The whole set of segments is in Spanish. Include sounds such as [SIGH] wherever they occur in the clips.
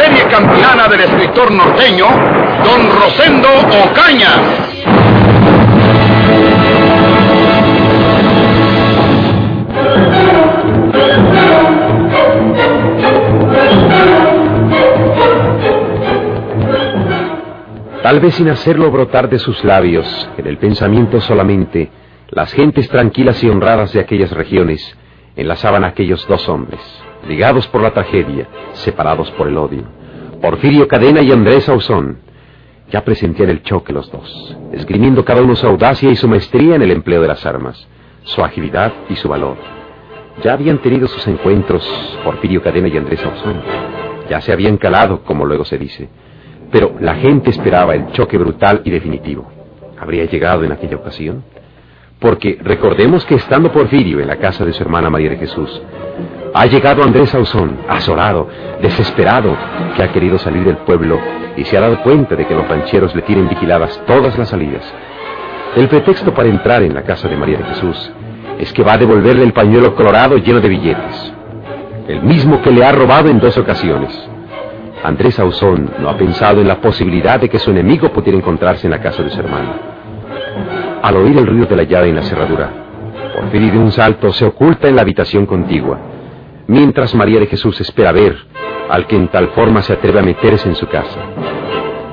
Serie campilana del escritor norteño, Don Rosendo Ocaña. Tal vez sin hacerlo brotar de sus labios, en el pensamiento solamente, las gentes tranquilas y honradas de aquellas regiones enlazaban a aquellos dos hombres, ligados por la tragedia, separados por el odio. Porfirio Cadena y Andrés Ausón. Ya presentían el choque los dos, esgrimiendo cada uno su audacia y su maestría en el empleo de las armas, su agilidad y su valor. Ya habían tenido sus encuentros Porfirio Cadena y Andrés Ausón. Ya se habían calado, como luego se dice. Pero la gente esperaba el choque brutal y definitivo. ¿Habría llegado en aquella ocasión? Porque recordemos que estando Porfirio en la casa de su hermana María de Jesús, ha llegado Andrés Ausón, azorado, desesperado, que ha querido salir del pueblo y se ha dado cuenta de que los rancheros le tienen vigiladas todas las salidas. El pretexto para entrar en la casa de María de Jesús es que va a devolverle el pañuelo colorado lleno de billetes, el mismo que le ha robado en dos ocasiones. Andrés Ausón no ha pensado en la posibilidad de que su enemigo pudiera encontrarse en la casa de su hermano. Al oír el ruido de la llave en la cerradura, Porfirio de un salto se oculta en la habitación contigua, mientras María de Jesús espera ver al que en tal forma se atreve a meterse en su casa.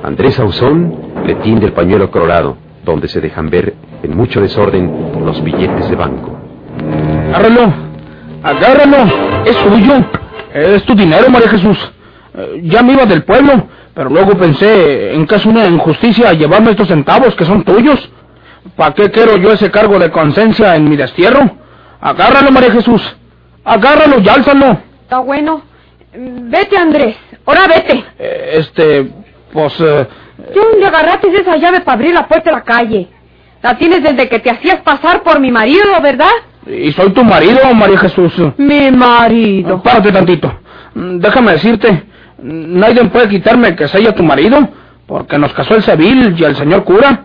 Andrés Ausón le tiende el pañuelo colorado, donde se dejan ver en mucho desorden los billetes de banco. Agárralo, agárralo, es suyo, es tu dinero, María Jesús. Eh, Ya me iba del pueblo, pero luego pensé, en caso de una injusticia, llevarme estos centavos que son tuyos. ¿Para qué quiero yo ese cargo de conciencia en mi destierro? Agárralo, María Jesús. Agárralo y álzalo. Está bueno. Vete, Andrés. Ahora vete. Eh, este, pues... eh, ¿De dónde agarraste esa llave para abrir la puerta de la calle? La tienes desde que te hacías pasar por mi marido, ¿verdad? y soy tu marido, María Jesús. Mi marido. Párate tantito. Mm, Déjame decirte, mm, nadie puede quitarme que sea tu marido, porque nos casó el civil y el señor cura.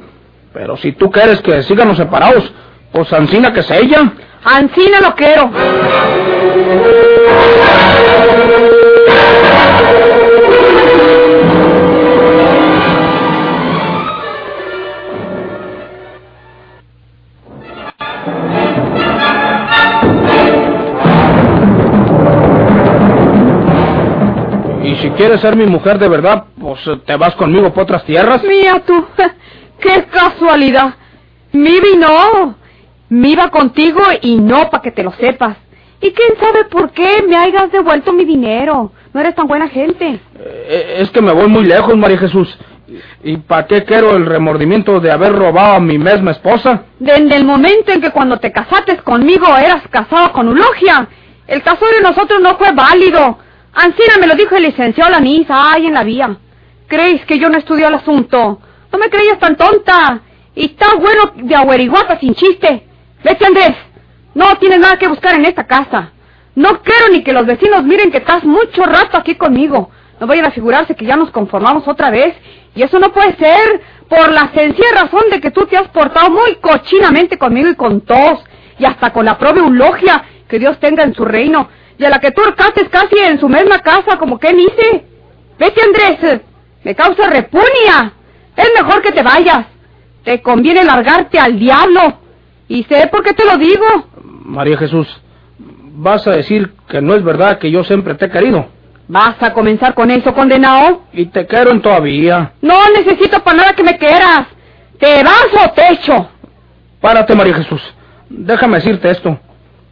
Pero si tú quieres que sigamos separados, pues Ancina que sea ella. Ancina lo quiero. Y si quieres ser mi mujer de verdad, pues eh, te vas conmigo por otras tierras. Mía tú. ¡Qué casualidad! Mibi no. Me iba contigo y no para que te lo sepas. Y quién sabe por qué me hayas devuelto mi dinero. No eres tan buena gente. Eh, Es que me voy muy lejos, María Jesús. ¿Y para qué quiero el remordimiento de haber robado a mi misma esposa? Desde el momento en que cuando te casaste conmigo eras casado con Eulogia, el caso de nosotros no fue válido. Ancina me lo dijo el licenciado Lanisa, ahí en la vía. ¿Crees que yo no estudié el asunto? No me creías tan tonta. Y está bueno de averiguata sin chiste. Vete, Andrés. No tienes nada que buscar en esta casa. No quiero ni que los vecinos miren que estás mucho rato aquí conmigo. No vayan a figurarse que ya nos conformamos otra vez. Y eso no puede ser por la sencilla razón de que tú te has portado muy cochinamente conmigo y con todos. Y hasta con la propia eulogia que Dios tenga en su reino. Y a la que tú orcates casi en su misma casa, como que dice. Vete, Andrés. Me causa repunia. Es mejor que te vayas. Te conviene largarte al diablo. Y sé por qué te lo digo. María Jesús, vas a decir que no es verdad que yo siempre te he querido. ¿Vas a comenzar con eso, condenado? Y te quiero todavía. No necesito para nada que me quieras. ¿Te vas o te echo? Párate, María Jesús. Déjame decirte esto.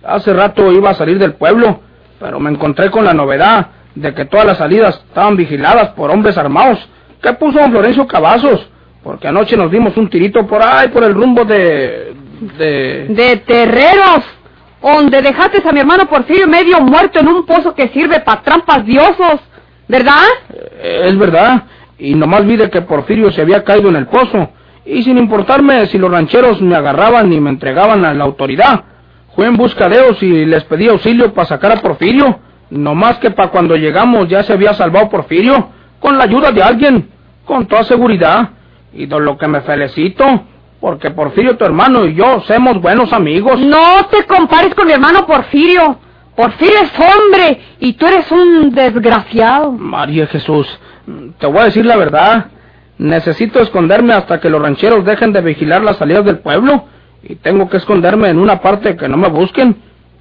Hace rato iba a salir del pueblo, pero me encontré con la novedad de que todas las salidas estaban vigiladas por hombres armados. ¿Qué puso don Florencio Cavazos? Porque anoche nos dimos un tirito por ahí, por el rumbo de... de... De terreros. Donde dejaste a mi hermano Porfirio medio muerto en un pozo que sirve para trampas diosos. ¿Verdad? Eh, Es verdad. Y nomás vi de que Porfirio se había caído en el pozo. y sin importarme si los rancheros me agarraban y me entregaban a la autoridad. Fui en busca de ellos y les pedí auxilio para sacar a Porfirio. No más que para cuando llegamos ya se había salvado Porfirio, con la ayuda de alguien, con toda seguridad. Y de lo que me felicito, porque Porfirio, tu hermano y yo, somos buenos amigos. No te compares con mi hermano Porfirio. Porfirio es hombre y tú eres un desgraciado. María Jesús, te voy a decir la verdad. Necesito esconderme hasta que los rancheros dejen de vigilar las salidas del pueblo. Y tengo que esconderme en una parte que no me busquen.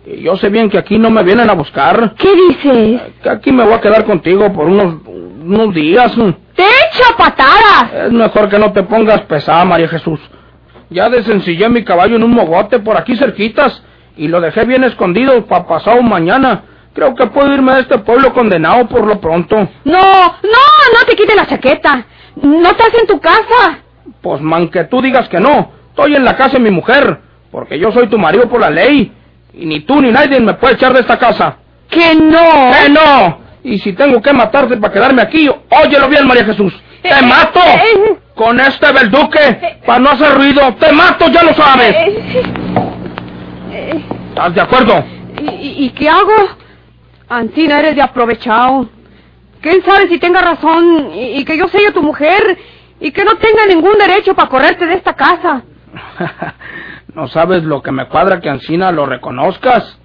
Y yo sé bien que aquí no me vienen a buscar. ¿Qué dices? Que aquí me voy a quedar contigo por unos, unos días. ¡Te echo patadas! Es mejor que no te pongas pesada, María Jesús. Ya desencillé mi caballo en un mogote por aquí cerquitas y lo dejé bien escondido para pasado mañana. Creo que puedo irme de este pueblo condenado por lo pronto. No, no, no te quites la chaqueta. ¿No estás en tu casa? Pues man, que tú digas que no. Estoy en la casa de mi mujer, porque yo soy tu marido por la ley. Y ni tú ni nadie me puede echar de esta casa. ¡Que no! ¡Que no! Y si tengo que matarte para quedarme aquí, óyelo bien, María Jesús. ¡Te Eh, mato! eh, Con este verduque, para no hacer ruido. ¡Te mato, ya lo sabes! Eh, ¿Estás de acuerdo? ¿Y, y qué hago? Ancina, eres de aprovechado. ¿Quién sabe si tenga razón y, y que yo sea tu mujer y que no tenga ningún derecho para correrte de esta casa? [LAUGHS] no sabes lo que me cuadra que Ancina lo reconozcas.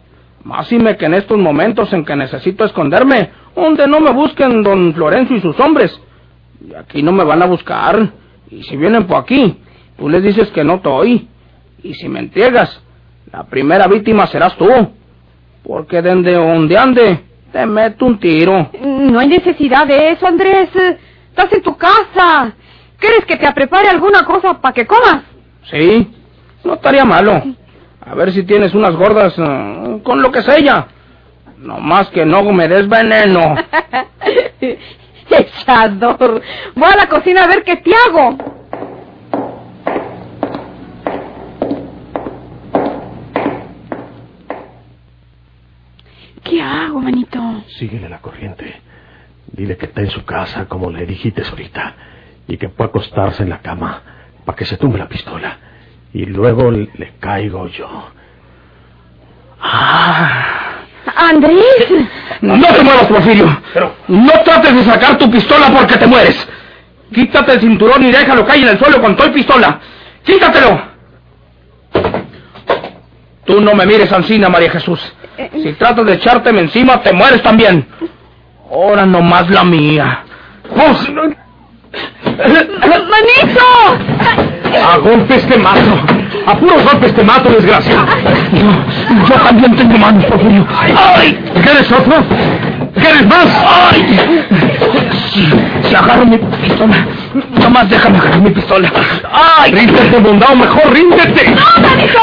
Másime que en estos momentos en que necesito esconderme, donde no me busquen don Florencio y sus hombres. Y aquí no me van a buscar. Y si vienen por aquí, tú les dices que no estoy. Y si me entregas, la primera víctima serás tú. Porque desde donde ande, te meto un tiro. No hay necesidad de eso, Andrés. Estás en tu casa. ¿Quieres que te prepare alguna cosa para que comas? Sí, no estaría malo. A ver si tienes unas gordas eh, con lo que sea. No más que no me des veneno. [LAUGHS] Echador. Voy a la cocina a ver qué te hago. ¿Qué hago, manito? Síguele la corriente. Dile que está en su casa, como le dijiste ahorita, y que puede acostarse en la cama para que se tumbe la pistola. Y luego le, le caigo yo. Ah, Andrés. no te muevas, Porfirio. Pero- No trates de sacar tu pistola porque te mueres. Quítate el cinturón y déjalo caer en el suelo con toda pistola. Quítatelo. Tú no me mires, Ancina, María Jesús. Si tratas de echárteme encima, te mueres también. Ahora nomás la mía. Pues, ¡Manito! A golpes te mato. A puros golpes te mato, desgraciado. yo, yo también tengo manos, Porfirio. ¡Ay! ¿Quieres otro? ¿Quieres más? ¡Ay! Si, si agarro mi pistola, nomás déjame agarrar mi pistola. ¡Ay! Ríndete, bondado, mejor ríndete. ¡No, manito!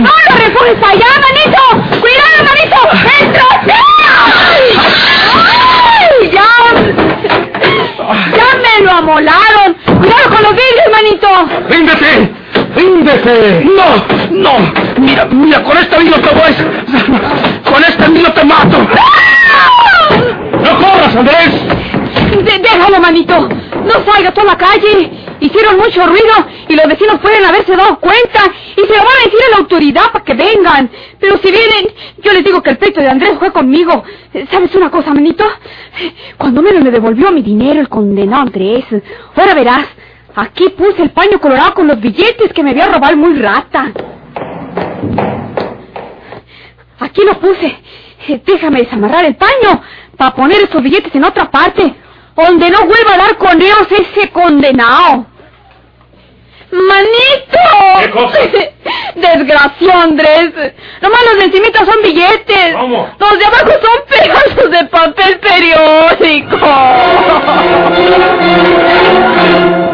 ¡No lo refugies allá, manito! ¡Cuidado, manito! ¡Dentro! ¡Ay! ¡Ya! ¡Ya me lo amolaron! ¡Cuidado con los vidrios, manito! ¡Ríndete! ¡Ríndete! ¡No! ¡No! Mira, mira, con este vino te voy a... Con este vino te mato. ¡No corras, Andrés! De- déjalo, manito. No salga toda la calle. Hicieron mucho ruido y los vecinos pueden haberse dado cuenta y se lo van a decir a la autoridad para que vengan. Pero si vienen, yo les digo que el pecho de Andrés fue conmigo. ¿Sabes una cosa, manito? Cuando menos me devolvió mi dinero el condenado Andrés. Ahora verás, aquí puse el paño colorado con los billetes que me había robado el muy rata. Aquí lo puse. Déjame desamarrar el paño para poner esos billetes en otra parte, donde no vuelva a dar con ellos ese condenado. ¡Manito! ¿Qué cosa? [LAUGHS] Desgraciado, Andrés. Nomás los de encimita son billetes. ¿Cómo? Los de abajo son pedazos de papel periódico.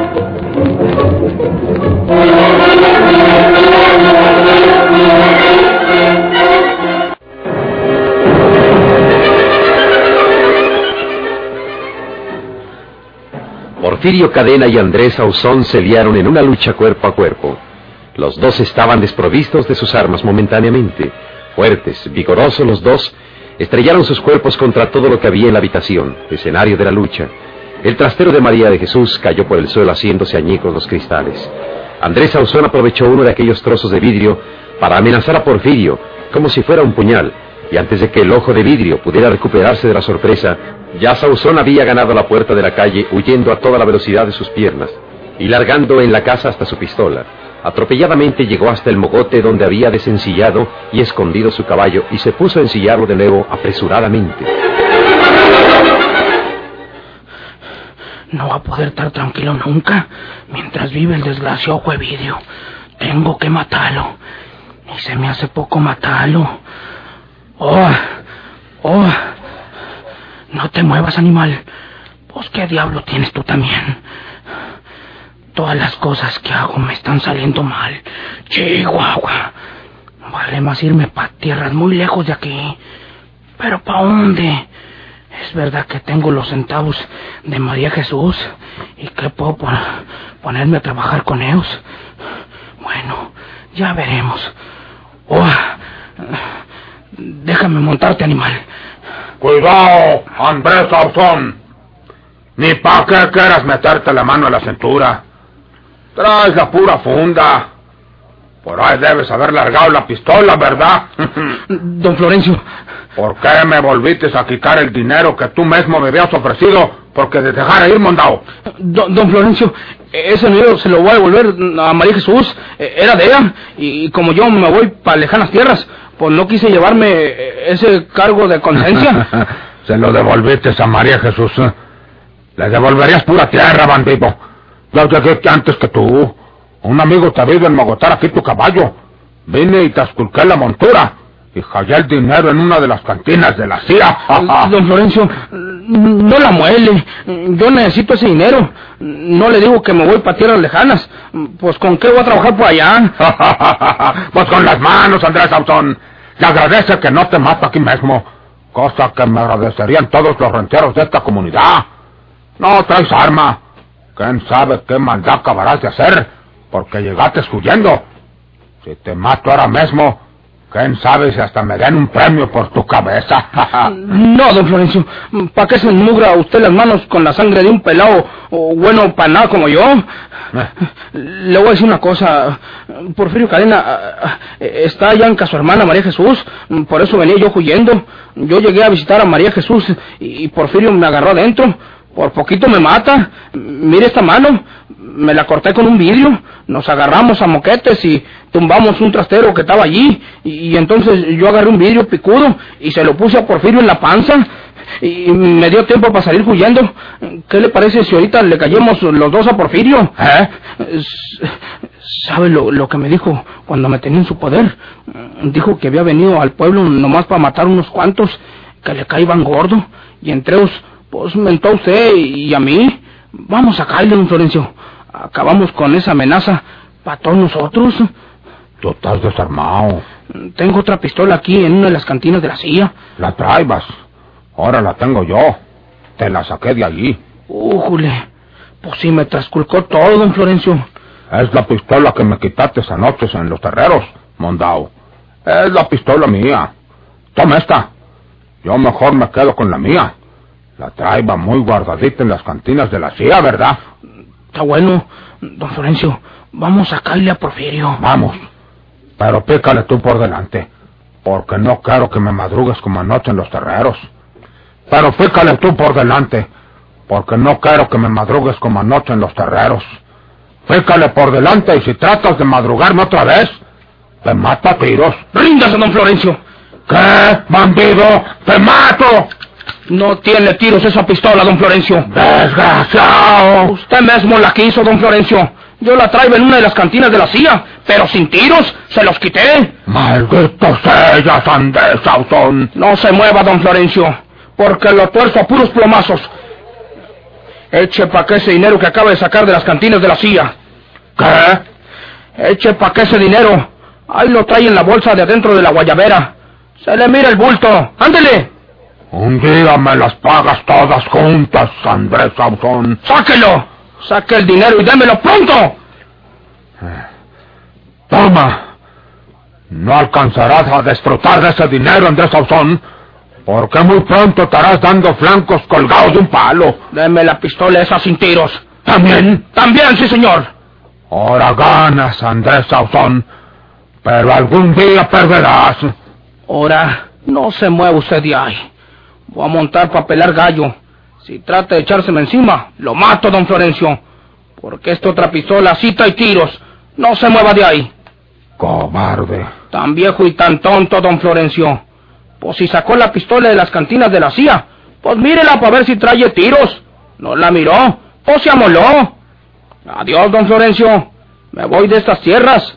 [LAUGHS] Porfirio Cadena y Andrés Ausón se liaron en una lucha cuerpo a cuerpo. Los dos estaban desprovistos de sus armas momentáneamente. Fuertes, vigorosos los dos, estrellaron sus cuerpos contra todo lo que había en la habitación, escenario de la lucha. El trastero de María de Jesús cayó por el suelo haciéndose añicos los cristales. Andrés Sauzón aprovechó uno de aquellos trozos de vidrio para amenazar a Porfirio, como si fuera un puñal, y antes de que el ojo de vidrio pudiera recuperarse de la sorpresa, ya Sauzón había ganado la puerta de la calle huyendo a toda la velocidad de sus piernas y largando en la casa hasta su pistola. Atropelladamente llegó hasta el mogote donde había desencillado y escondido su caballo y se puso a ensillarlo de nuevo apresuradamente. No va a poder estar tranquilo nunca mientras vive el desgraciado Juevidio. Tengo que matarlo. Y se me hace poco matarlo. Oh, oh. No te muevas, animal. Pues qué diablo tienes tú también. Todas las cosas que hago me están saliendo mal. Chihuahua. Vale más irme para tierras muy lejos de aquí. Pero ¿para dónde? Es verdad que tengo los centavos de María Jesús y que puedo ponerme a trabajar con ellos. Bueno, ya veremos. Oh, déjame montarte, animal. Cuidado, Andrés Sauzón. Ni pa' qué quieras meterte la mano a la cintura. Traes la pura funda. Por ahí debes haber largado la pistola, ¿verdad? [LAUGHS] Don Florencio. ¿Por qué me volviste a quitar el dinero que tú mismo me habías ofrecido porque te dejara ir, mondao? Don, don Florencio, ese dinero se lo voy a devolver a María Jesús. Era de ella. Y como yo me voy para lejanas tierras, pues no quise llevarme ese cargo de conciencia. [LAUGHS] se lo devolviste a María Jesús. Le devolverías pura tierra, bandido. Yo llegué antes que tú. Un amigo te ha en mogotar aquí tu caballo. Vine y te esculqué la montura. Hallé el dinero en una de las cantinas de la CIA. Don Florencio, no la muele. Yo necesito ese dinero. No le digo que me voy para tierras lejanas. Pues con qué voy a trabajar por allá. [LAUGHS] pues con las manos, Andrés Sauzón. Y agradece que no te mato aquí mismo. Cosa que me agradecerían todos los rancheros de esta comunidad. No traes arma. ¿Quién sabe qué maldad acabarás de hacer? Porque llegaste huyendo. Si te mato ahora mismo, ¿quién sabe si hasta me den un premio por tu cabeza? [LAUGHS] no, don Florencio. ¿Para qué se enmugra usted las manos con la sangre de un pelado o bueno para nada como yo? Eh. Le voy a decir una cosa. Porfirio Cadena está allá en casa su hermana María Jesús. Por eso venía yo huyendo. Yo llegué a visitar a María Jesús y Porfirio me agarró adentro. Por poquito me mata. Mire esta mano. Me la corté con un vidrio. Nos agarramos a moquetes y tumbamos un trastero que estaba allí. Y, entonces yo agarré un vidrio picudo y se lo puse a Porfirio en la panza. Y me dio tiempo para salir huyendo. ¿Qué le parece si ahorita le cayemos los dos a Porfirio? ¿Eh? ¿Sabe lo, que me dijo cuando me tenía en su poder? Dijo que había venido al pueblo nomás para matar unos cuantos que le caían gordo. Y entre pues mentó usted y a mí. Vamos a caerle, don Florencio. Acabamos con esa amenaza para todos nosotros. Tú estás desarmado. Tengo otra pistola aquí en una de las cantinas de la CIA. La traibas. Ahora la tengo yo. Te la saqué de allí. Újule. Pues sí me trasculcó todo, don Florencio. Es la pistola que me quitaste anoche en los terreros, Mondao. Es la pistola mía. Toma esta. Yo mejor me quedo con la mía. La traiba muy guardadita en las cantinas de la CIA, ¿verdad? Está bueno, don Florencio. Vamos a caerle a Porfirio. Vamos. Pero pícale tú por delante. Porque no quiero que me madrugues como anoche en los terreros. Pero pícale tú por delante. Porque no quiero que me madrugues como anoche en los terreros. Pícale por delante y si tratas de madrugarme otra vez, te mato a tiros. ¡Ríndase, don Florencio! ¿Qué, bandido? ¡Te mato! No tiene tiros esa pistola, don Florencio. ¡Desgraciado! Usted mismo la quiso, don Florencio. Yo la traigo en una de las cantinas de la CIA, pero sin tiros, se los quité. ¡Maldito sea, Andrés Sauzón! No se mueva, don Florencio, porque lo tuerzo a puros plomazos. Eche pa' que ese dinero que acaba de sacar de las cantinas de la CIA. ¿Qué? Eche pa' que ese dinero. Ahí lo trae en la bolsa de adentro de la guayabera. Se le mira el bulto. ¡Ándele! Un día me las pagas todas juntas, Andrés Sauzón. ¡Sáquelo! Saque el dinero y démelo pronto. Toma. No alcanzarás a disfrutar de ese dinero, Andrés Sauzón, Porque muy pronto estarás dando flancos colgados de un palo. Deme la pistola esa sin tiros. ¿También? También, sí, señor. Ahora ganas, Andrés Sauzón. Pero algún día perderás. Ahora, no se mueva usted de ahí. Voy a montar para pelar gallo. Si trata de echárseme encima, lo mato, don Florencio. Porque esta otra pistola sí trae tiros. No se mueva de ahí. Cobarde. Tan viejo y tan tonto, don Florencio. Pues si sacó la pistola de las cantinas de la CIA, pues mírela para ver si trae tiros. No la miró, pues se amoló. Adiós, don Florencio. Me voy de estas tierras.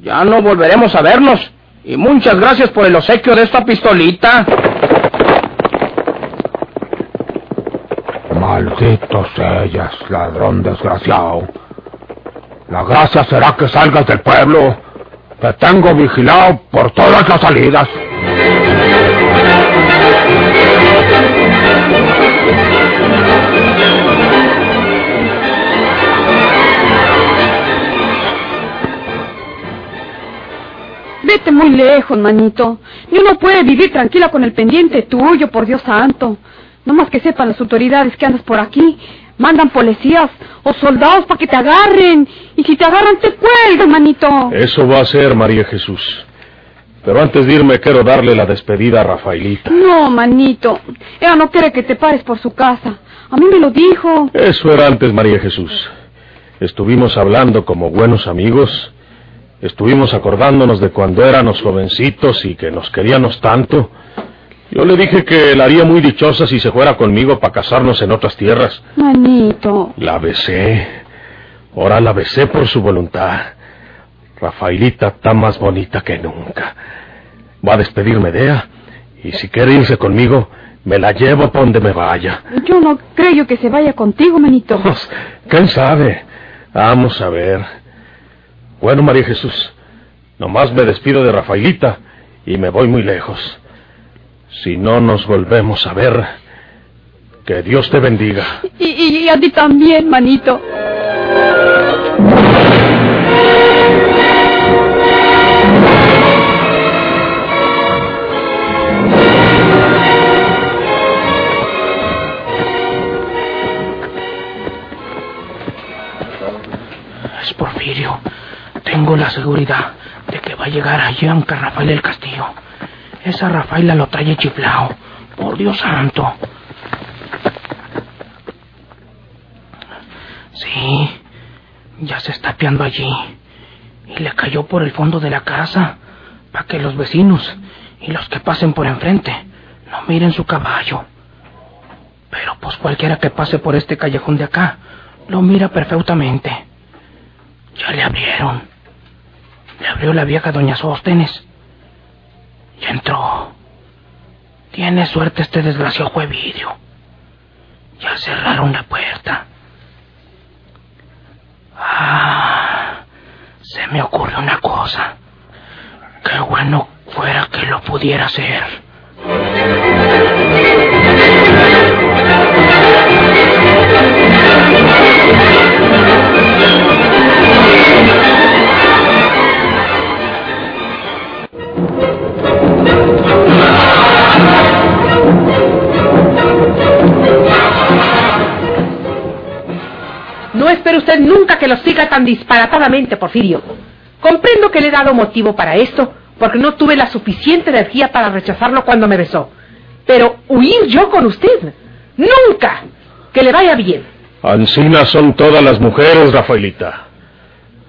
Ya no volveremos a vernos. Y muchas gracias por el obsequio de esta pistolita. Maldito seas, ladrón desgraciado. La gracia será que salgas del pueblo. Te tengo vigilado por todas las salidas. Vete muy lejos, manito. Ni uno puede vivir tranquila con el pendiente tuyo, por Dios santo. No más que sepan las autoridades que andas por aquí. Mandan policías o soldados para que te agarren. Y si te agarran, te cuelgan, manito. Eso va a ser, María Jesús. Pero antes de irme, quiero darle la despedida a Rafaelita. No, manito. Ella no quiere que te pares por su casa. A mí me lo dijo. Eso era antes, María Jesús. Estuvimos hablando como buenos amigos. Estuvimos acordándonos de cuando éramos jovencitos y que nos queríamos tanto. Yo le dije que la haría muy dichosa si se fuera conmigo para casarnos en otras tierras. Manito. La besé. Ahora la besé por su voluntad. Rafaelita está más bonita que nunca. Va a despedirme de ella. Y si quiere irse conmigo, me la llevo para donde me vaya. Yo no creo que se vaya contigo, manito. [LAUGHS] Pues, ¿Quién sabe? Vamos a ver. Bueno, María Jesús, nomás me despido de Rafaelita y me voy muy lejos. Si no nos volvemos a ver, que Dios te bendiga. Y, y- y a ti también, manito. Es Porfirio. Tengo la seguridad de que va a llegar allí aunque Rafael del Castillo. Esa Rafaela lo trae chiflao. Por Dios santo. Sí, ya se está apiando allí. Y le cayó por el fondo de la casa para que los vecinos y los que pasen por enfrente no miren su caballo. Pero pues cualquiera que pase por este callejón de acá lo mira perfectamente. Ya le abrieron. Le abrió la vieja doña Sóstenes. Ya entró. Tiene suerte este desgraciado fue vidrio. Ya cerraron la puerta. Ah, se me ocurre una cosa. Qué bueno fuera que lo pudiera hacer. Espere usted nunca que lo siga tan disparatadamente, Porfirio. Comprendo que le he dado motivo para esto, porque no tuve la suficiente energía para rechazarlo cuando me besó. Pero huir yo con usted. Nunca. Que le vaya bien. Ancinas son todas las mujeres, Rafaelita.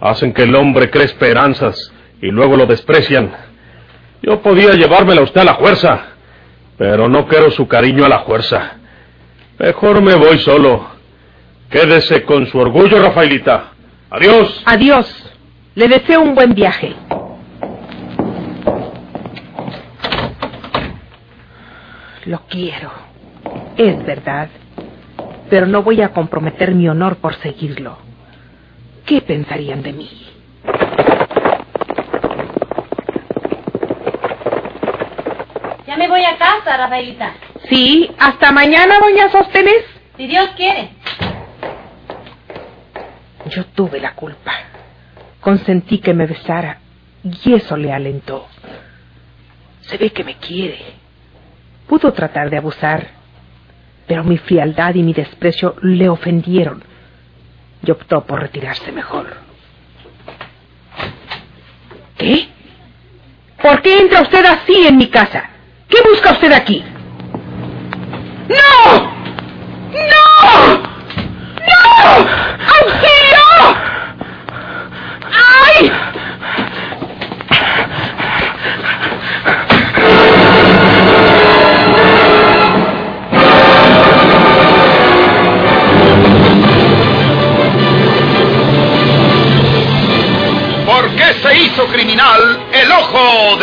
Hacen que el hombre cree esperanzas y luego lo desprecian. Yo podía llevármela a usted a la fuerza, pero no quiero su cariño a la fuerza. Mejor me voy solo. Quédese con su orgullo, Rafaelita. Adiós. Adiós. Le deseo un buen viaje. Lo quiero. Es verdad. Pero no voy a comprometer mi honor por seguirlo. ¿Qué pensarían de mí? Ya me voy a casa, Rafaelita. Sí, hasta mañana, doña Sostenes. Si Dios quiere. Yo tuve la culpa. Consentí que me besara y eso le alentó. Se ve que me quiere. Pudo tratar de abusar, pero mi frialdad y mi desprecio le ofendieron y optó por retirarse mejor. ¿Qué? ¿Por qué entra usted así en mi casa? ¿Qué busca usted aquí? ¡No!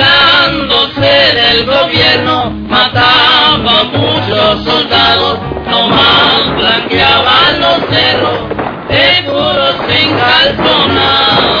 burlándose del gobierno, mataba a muchos soldados, nomás blanqueaban los cerros, de puros sin calzonar.